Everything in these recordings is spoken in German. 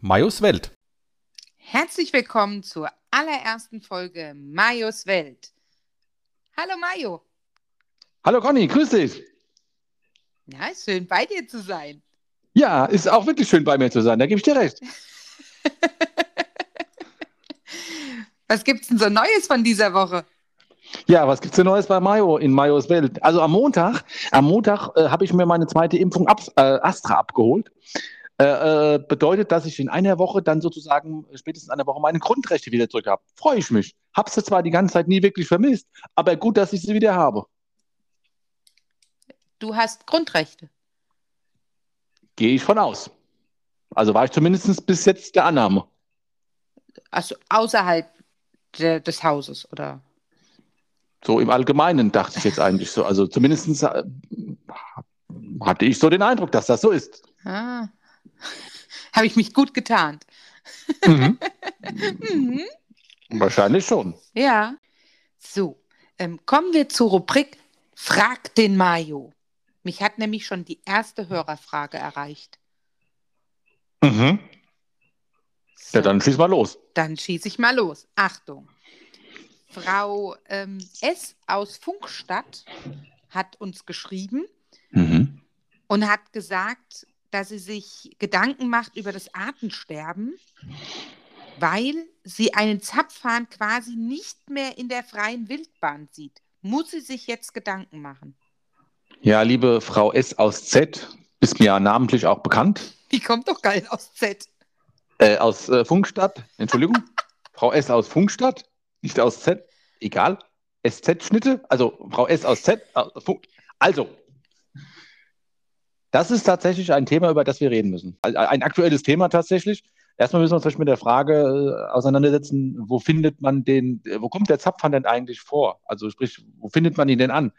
Majos Welt. Herzlich willkommen zur allerersten Folge Majos Welt. Hallo Majo. Hallo Conny, grüß dich. Ja, ist schön bei dir zu sein. Ja, ist auch wirklich schön bei mir zu sein, da gebe ich dir recht. Was gibt's denn so Neues von dieser Woche? Ja, was gibt's denn Neues bei Mayo in Mayos Welt? Also am Montag, am Montag äh, habe ich mir meine zweite Impfung ab, äh, Astra abgeholt. Äh, äh, bedeutet, dass ich in einer Woche dann sozusagen spätestens einer Woche meine Grundrechte wieder zurück habe. Freue ich mich. Habe sie zwar die ganze Zeit nie wirklich vermisst, aber gut, dass ich sie wieder habe. Du hast Grundrechte. Gehe ich von aus. Also war ich zumindest bis jetzt der Annahme. Also außerhalb de, des Hauses, oder? So im Allgemeinen dachte ich jetzt eigentlich so. Also zumindest äh, hatte ich so den Eindruck, dass das so ist. Ah. Habe ich mich gut getarnt. Mhm. Mhm. Wahrscheinlich schon. Ja. So, ähm, kommen wir zur Rubrik Frag den Mayo. Mich hat nämlich schon die erste Hörerfrage erreicht. Mhm. So, Ja, dann schieß mal los. dann schieße ich mal los. Achtung. Frau ähm, S. aus Funkstadt hat uns geschrieben Mhm. und hat gesagt, dass sie sich Gedanken macht über das Artensterben, weil sie einen Zapfhahn quasi nicht mehr in der freien Wildbahn sieht. Muss sie sich jetzt Gedanken machen? Ja, liebe Frau S. aus Z, ist mir ja namentlich auch bekannt, Die kommt doch geil aus Z. äh, aus äh, Funkstadt, Entschuldigung, Frau S. aus Funkstadt, nicht aus Z, egal, SZ-Schnitte, also Frau S. aus Z, äh, also, das ist tatsächlich ein Thema, über das wir reden müssen. Ein aktuelles Thema tatsächlich. Erstmal müssen wir uns mit der Frage äh, auseinandersetzen, wo findet man den, äh, wo kommt der Zapfhahn denn eigentlich vor? Also sprich, wo findet man ihn denn an?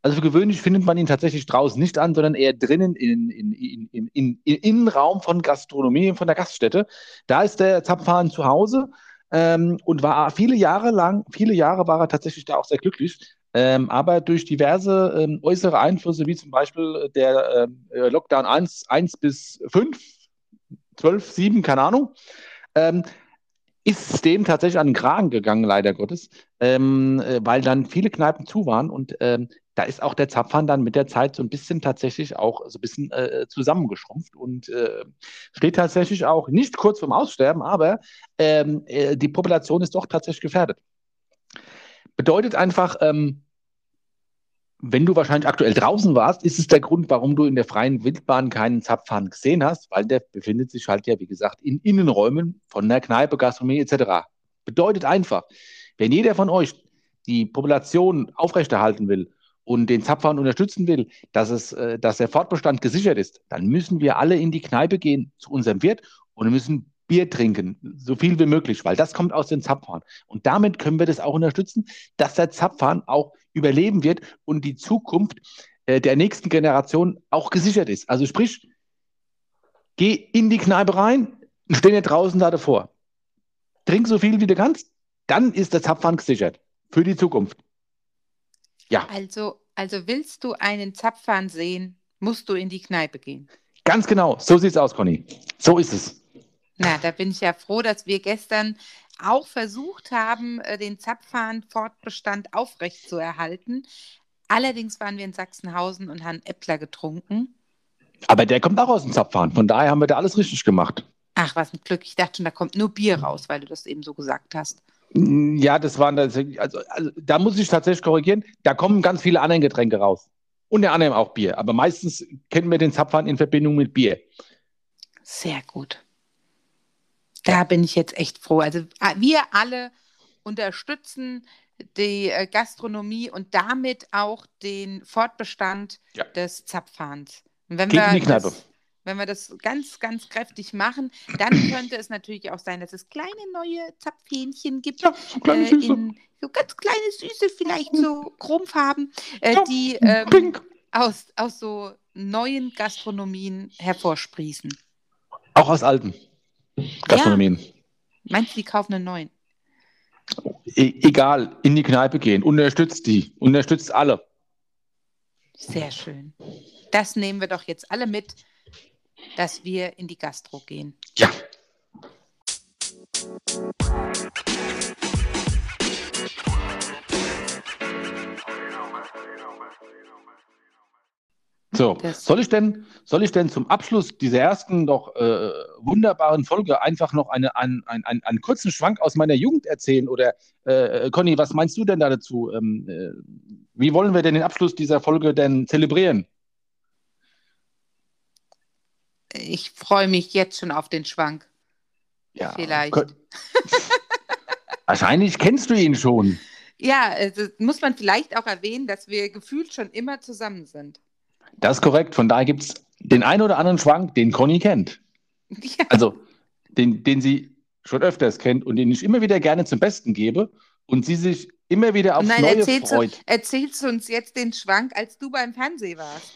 Also für gewöhnlich findet man ihn tatsächlich draußen nicht an, sondern eher drinnen in, in, in, in, in, im Innenraum von Gastronomie, von der Gaststätte. Da ist der Zapfhahn zu Hause ähm, und war viele Jahre lang, viele Jahre war er tatsächlich da auch sehr glücklich. Ähm, aber durch diverse ähm, äußere Einflüsse, wie zum Beispiel der ähm, äh, Lockdown 1, 1 bis 5, 12, 7, keine Ahnung, ähm, ist dem tatsächlich an den Kragen gegangen, leider Gottes, ähm, äh, weil dann viele Kneipen zu waren und ähm, da ist auch der Zapfhahn dann mit der Zeit so ein bisschen tatsächlich auch so ein bisschen äh, zusammengeschrumpft und äh, steht tatsächlich auch nicht kurz vorm Aussterben, aber ähm, äh, die Population ist doch tatsächlich gefährdet. Bedeutet einfach, ähm, wenn du wahrscheinlich aktuell draußen warst, ist es der Grund, warum du in der freien Wildbahn keinen Zapfhahn gesehen hast, weil der befindet sich halt ja, wie gesagt, in Innenräumen von der Kneipe, Gastronomie etc. Bedeutet einfach, wenn jeder von euch die Population aufrechterhalten will und den Zapfhahn unterstützen will, dass, es, äh, dass der Fortbestand gesichert ist, dann müssen wir alle in die Kneipe gehen zu unserem Wirt und müssen Bier trinken, so viel wie möglich, weil das kommt aus dem Zapfhahn. Und damit können wir das auch unterstützen, dass der Zapfhahn auch überleben wird und die Zukunft äh, der nächsten Generation auch gesichert ist. Also sprich, geh in die Kneipe rein und steh nicht draußen da davor. Trink so viel, wie du kannst, dann ist der Zapfhahn gesichert für die Zukunft. Ja, Also, also willst du einen Zapfhahn sehen, musst du in die Kneipe gehen. ganz genau. So sieht's aus, Conny. So ist es. Na, da bin ich ja froh, dass wir gestern auch versucht haben, äh, den Zapfhahn-Fortbestand aufrechtzuerhalten. Allerdings waren wir in Sachsenhausen und haben Äppler getrunken. Aber der kommt auch aus dem Zapfhahn. Von daher haben wir da alles richtig gemacht. Ach, was ein Glück. Ich dachte schon, da kommt nur Bier raus, weil du das eben so gesagt hast. Ja, das waren tatsächlich, also, also da muss ich tatsächlich korrigieren, da kommen ganz viele andere Getränke raus. Unter anderem auch Bier. Aber meistens kennen wir den Zapfhahn in Verbindung mit Bier. Sehr gut. Da bin ich jetzt echt froh. Also wir alle unterstützen die äh, Gastronomie und damit auch den Fortbestand Ja. des Zapfhahns. Und wenn Geht wir in die Kneipe. Das, wenn wir das ganz, ganz kräftig machen, dann könnte es natürlich auch sein, dass es kleine neue Zapfhähnchen gibt. Ja, so kleine äh, Süße. in so ganz kleine Süße, vielleicht so chromfarben, äh, Ja, die ähm, aus, aus so neuen Gastronomien hervorsprießen. Auch aus alten Gastronomien. Meinst du, die kaufen einen neuen? E egal, in die Kneipe gehen. Unterstützt die. Unterstützt alle. Sehr schön. Das nehmen wir doch jetzt alle mit. Dass wir in die Gastro gehen. Ja. So, Das- soll ich denn, soll ich denn zum Abschluss dieser ersten doch äh, wunderbaren Folge einfach noch eine, einen, einen, einen, kurzen Schwank aus meiner Jugend erzählen? Oder äh, Conny, was meinst du denn da dazu? Ähm, äh, wie wollen wir denn den Abschluss dieser Folge denn zelebrieren? Ich freue mich jetzt schon auf den Schwank. Ja, Vielleicht. Wahrscheinlich kennst du ihn schon. Ja, also muss man vielleicht auch erwähnen, dass wir gefühlt schon immer zusammen sind. Das ist korrekt. Von daher gibt es den einen oder anderen Schwank, den Conny kennt. Ja, Also, den, den sie schon öfters kennt und den ich immer wieder gerne zum Besten gebe und sie sich immer wieder aufs Nein, Neue erzählst du, freut. erzählst du uns jetzt den Schwank, als du beim Fernsehen warst.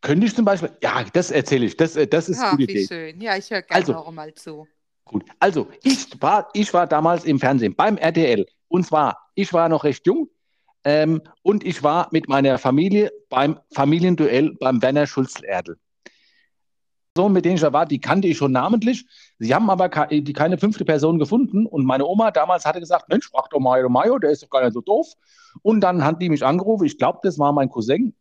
Könnte ich zum Beispiel, ja, das erzähle ich, das, äh, das ist eine gute Idee. schön. Ja, ich höre gerne Also- noch mal zu. Gut. Also, ich war, ich war damals im Fernsehen beim RTL. Und zwar, ich war noch recht jung ähm, und ich war mit meiner Familie beim Familienduell beim Werner Schulz-Erdl. So, mit denen ich da war, die kannte ich schon namentlich. Sie haben aber ke die keine fünfte Person gefunden. Und meine Oma damals hatte gesagt: Mensch, frag doch Mayo Mayo, der ist doch gar nicht so doof. Und dann hat die mich angerufen. Ich glaube, das war mein Cousin.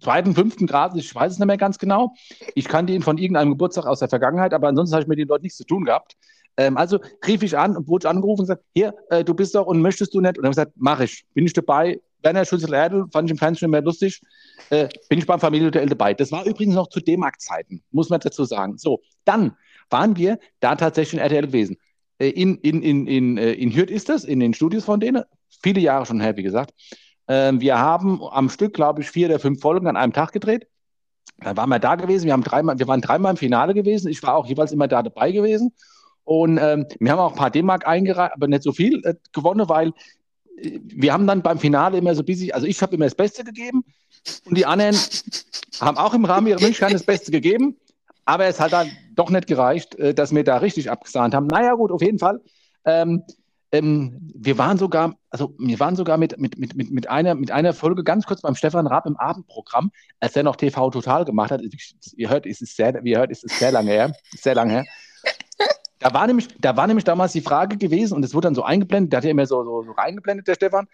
Zweiten, fünften Grad, ich weiß es nicht mehr ganz genau. Ich kannte ihn von irgendeinem Geburtstag aus der Vergangenheit, aber ansonsten habe ich mit den Leuten nichts zu tun gehabt. Ähm, also rief ich an und wurde angerufen und gesagt: Hier, äh, du bist doch und möchtest du nicht? Und habe ich gesagt: Mach ich. Bin ich dabei? Werner Schulze-Erdl, fand ich im Fernsehen immer lustig. Äh, bin ich beim Familienhotel dabei. Das war übrigens noch zu D-Mark-Zeiten, muss man dazu sagen. So, dann waren wir da tatsächlich in RTL gewesen. Äh, in, in, in, in, äh, in Hürth ist das, in den Studios von denen. Viele Jahre schon her, wie gesagt. Ähm, wir haben am Stück, glaube ich, vier oder fünf Folgen an einem Tag gedreht. Dann waren wir da gewesen. Wir, haben dreimal, wir waren dreimal im Finale gewesen. Ich war auch jeweils immer da dabei gewesen. Und ähm, wir haben auch ein paar D-Mark eingereicht, aber nicht so viel äh, gewonnen, weil äh, wir haben dann beim Finale immer so bisschen, also ich habe immer das Beste gegeben und die anderen haben auch im Rahmen ihrer Wünsche das Beste gegeben, aber es hat dann doch nicht gereicht, äh, dass wir da richtig abgesahnt haben. Naja, gut, auf jeden Fall. Ähm, ähm, wir waren sogar, also wir waren sogar mit, mit, mit, mit, einer, mit einer Folge ganz kurz beim Stefan Raab im Abendprogramm, als er noch TV Total gemacht hat. Ihr hört, es sehr, wie ihr hört, es ist sehr lange her. Sehr lange her. Da war, nämlich, da war nämlich damals die Frage gewesen, und es wurde dann so eingeblendet, der hat ja immer so, so, so reingeblendet, der Stefan.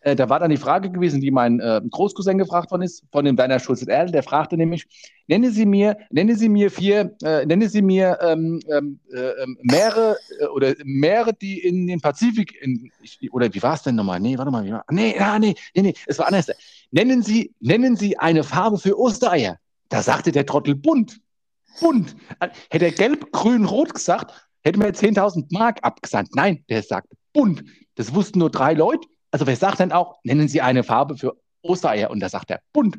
Äh, da war dann die Frage gewesen, die mein äh, Großcousin gefragt worden ist, von dem Werner Schulze-Erdl, der fragte nämlich, nenne Sie mir, nenne Sie mir vier, äh, nenne Sie mir ähm, ähm, äh, Meere äh, oder Meere, die in den Pazifik, in, ich, oder wie war es denn nochmal? Nee, warte mal, wie war, nee, ah, nee, nee, nee, es war anders. Nennen Sie, nennen Sie eine Farbe für Ostereier. Da sagte der Trottel bunt. Bunt. Hätte er gelb, grün, rot gesagt, hätte mir 10.000 Mark abgesandt. Nein, der sagt bunt. Das wussten nur drei Leute. Also wer sagt denn auch, nennen Sie eine Farbe für Ostereier? Und da sagt er bunt.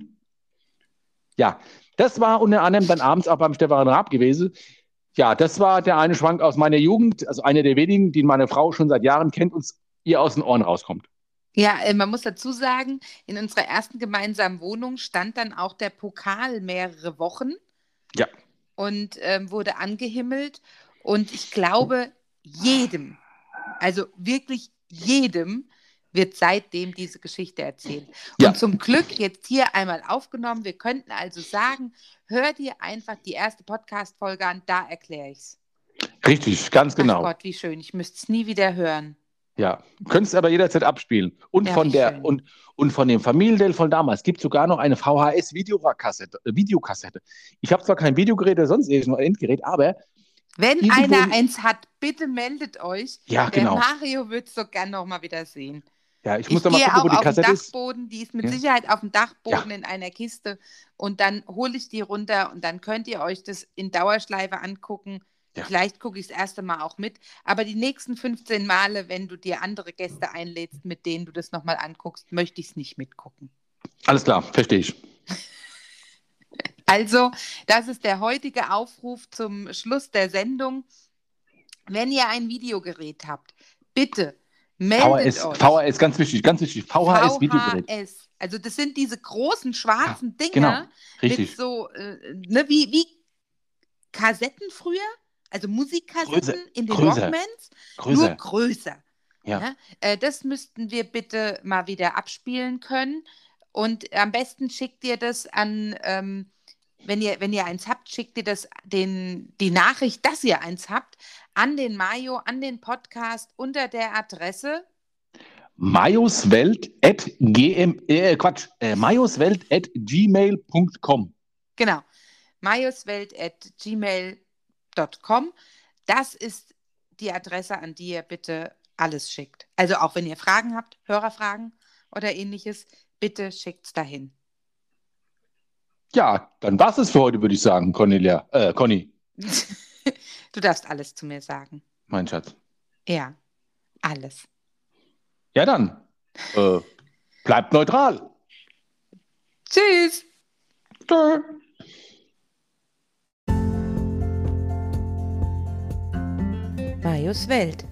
Ja, das war unter anderem dann abends auch beim Stefan Raab gewesen. Ja, das war der eine Schwank aus meiner Jugend, also einer der wenigen, die meine Frau schon seit Jahren kennt und ihr aus den Ohren rauskommt. Ja, äh, man muss dazu sagen, in unserer ersten gemeinsamen Wohnung stand dann auch der Pokal mehrere Wochen. Ja. Und ähm, wurde angehimmelt. Und ich glaube, jedem, also wirklich jedem, wird seitdem diese Geschichte erzählt. Ja. Und zum Glück jetzt hier einmal aufgenommen. Wir könnten also sagen, hör dir einfach die erste Podcast-Folge an, da erkläre ich es. Richtig, ganz genau. Ach Gott, wie schön. Ich müsste es nie wieder hören. Ja, könntest aber jederzeit abspielen. Und Ja, von der schön. und, und von dem Familiendell von damals gibt es sogar noch eine VHS-Videokassette. Äh, Videokassette. Ich habe zwar kein Videogerät oder sonst irgendein Endgerät, aber Wenn einer eins hat, bitte meldet euch. ja, Der genau. Mario wird es so gern noch mal wieder sehen. Ja, ich Ich, muss doch mal gehe gucken, auch wo die auf den Kassette ist. Dachboden, die ist mit Ja. Sicherheit auf dem Dachboden in einer Kiste und dann hole ich die runter und dann könnt ihr euch das in Dauerschleife angucken. Ja. Vielleicht gucke ich das erste Mal auch mit, aber die nächsten 15 Male, wenn du dir andere Gäste einlädst, mit denen du das nochmal anguckst, möchte ich es nicht mitgucken. Alles klar, verstehe ich. Also, das ist der heutige Aufruf zum Schluss der Sendung. Wenn ihr ein Videogerät habt, bitte meldet VHS, euch. VHS, ganz wichtig, ganz wichtig. VHS-Videogerät. VHS. Also das sind diese großen schwarzen Dinger genau, mit Richtig. so, äh, ne, wie, wie Kassetten früher, also Musikkassetten Größer, in den größer, Walkmans, nur Größer. größer. Ja. Ja, äh, das müssten wir bitte mal wieder abspielen können. Und am besten schickt ihr das an ähm, wenn ihr, wenn ihr eins habt, schickt ihr das, den, die Nachricht, dass ihr eins habt, an den Mayo, an den Podcast unter der Adresse Majoswelt at gm, äh, Quatsch, äh, majoswelt at gmail.com. Genau. majuswelt.gmail.com. Das ist die Adresse, an die ihr bitte alles schickt. Also auch wenn ihr Fragen habt, Hörerfragen oder ähnliches, bitte schickt es dahin. Ja, dann war es für heute, würde ich sagen, Cornelia, äh, Conny. du darfst alles zu mir sagen. Mein Schatz. Ja, alles. Ja, dann. Äh, bleibt neutral. Tschüss. Tschö. Marius Welt.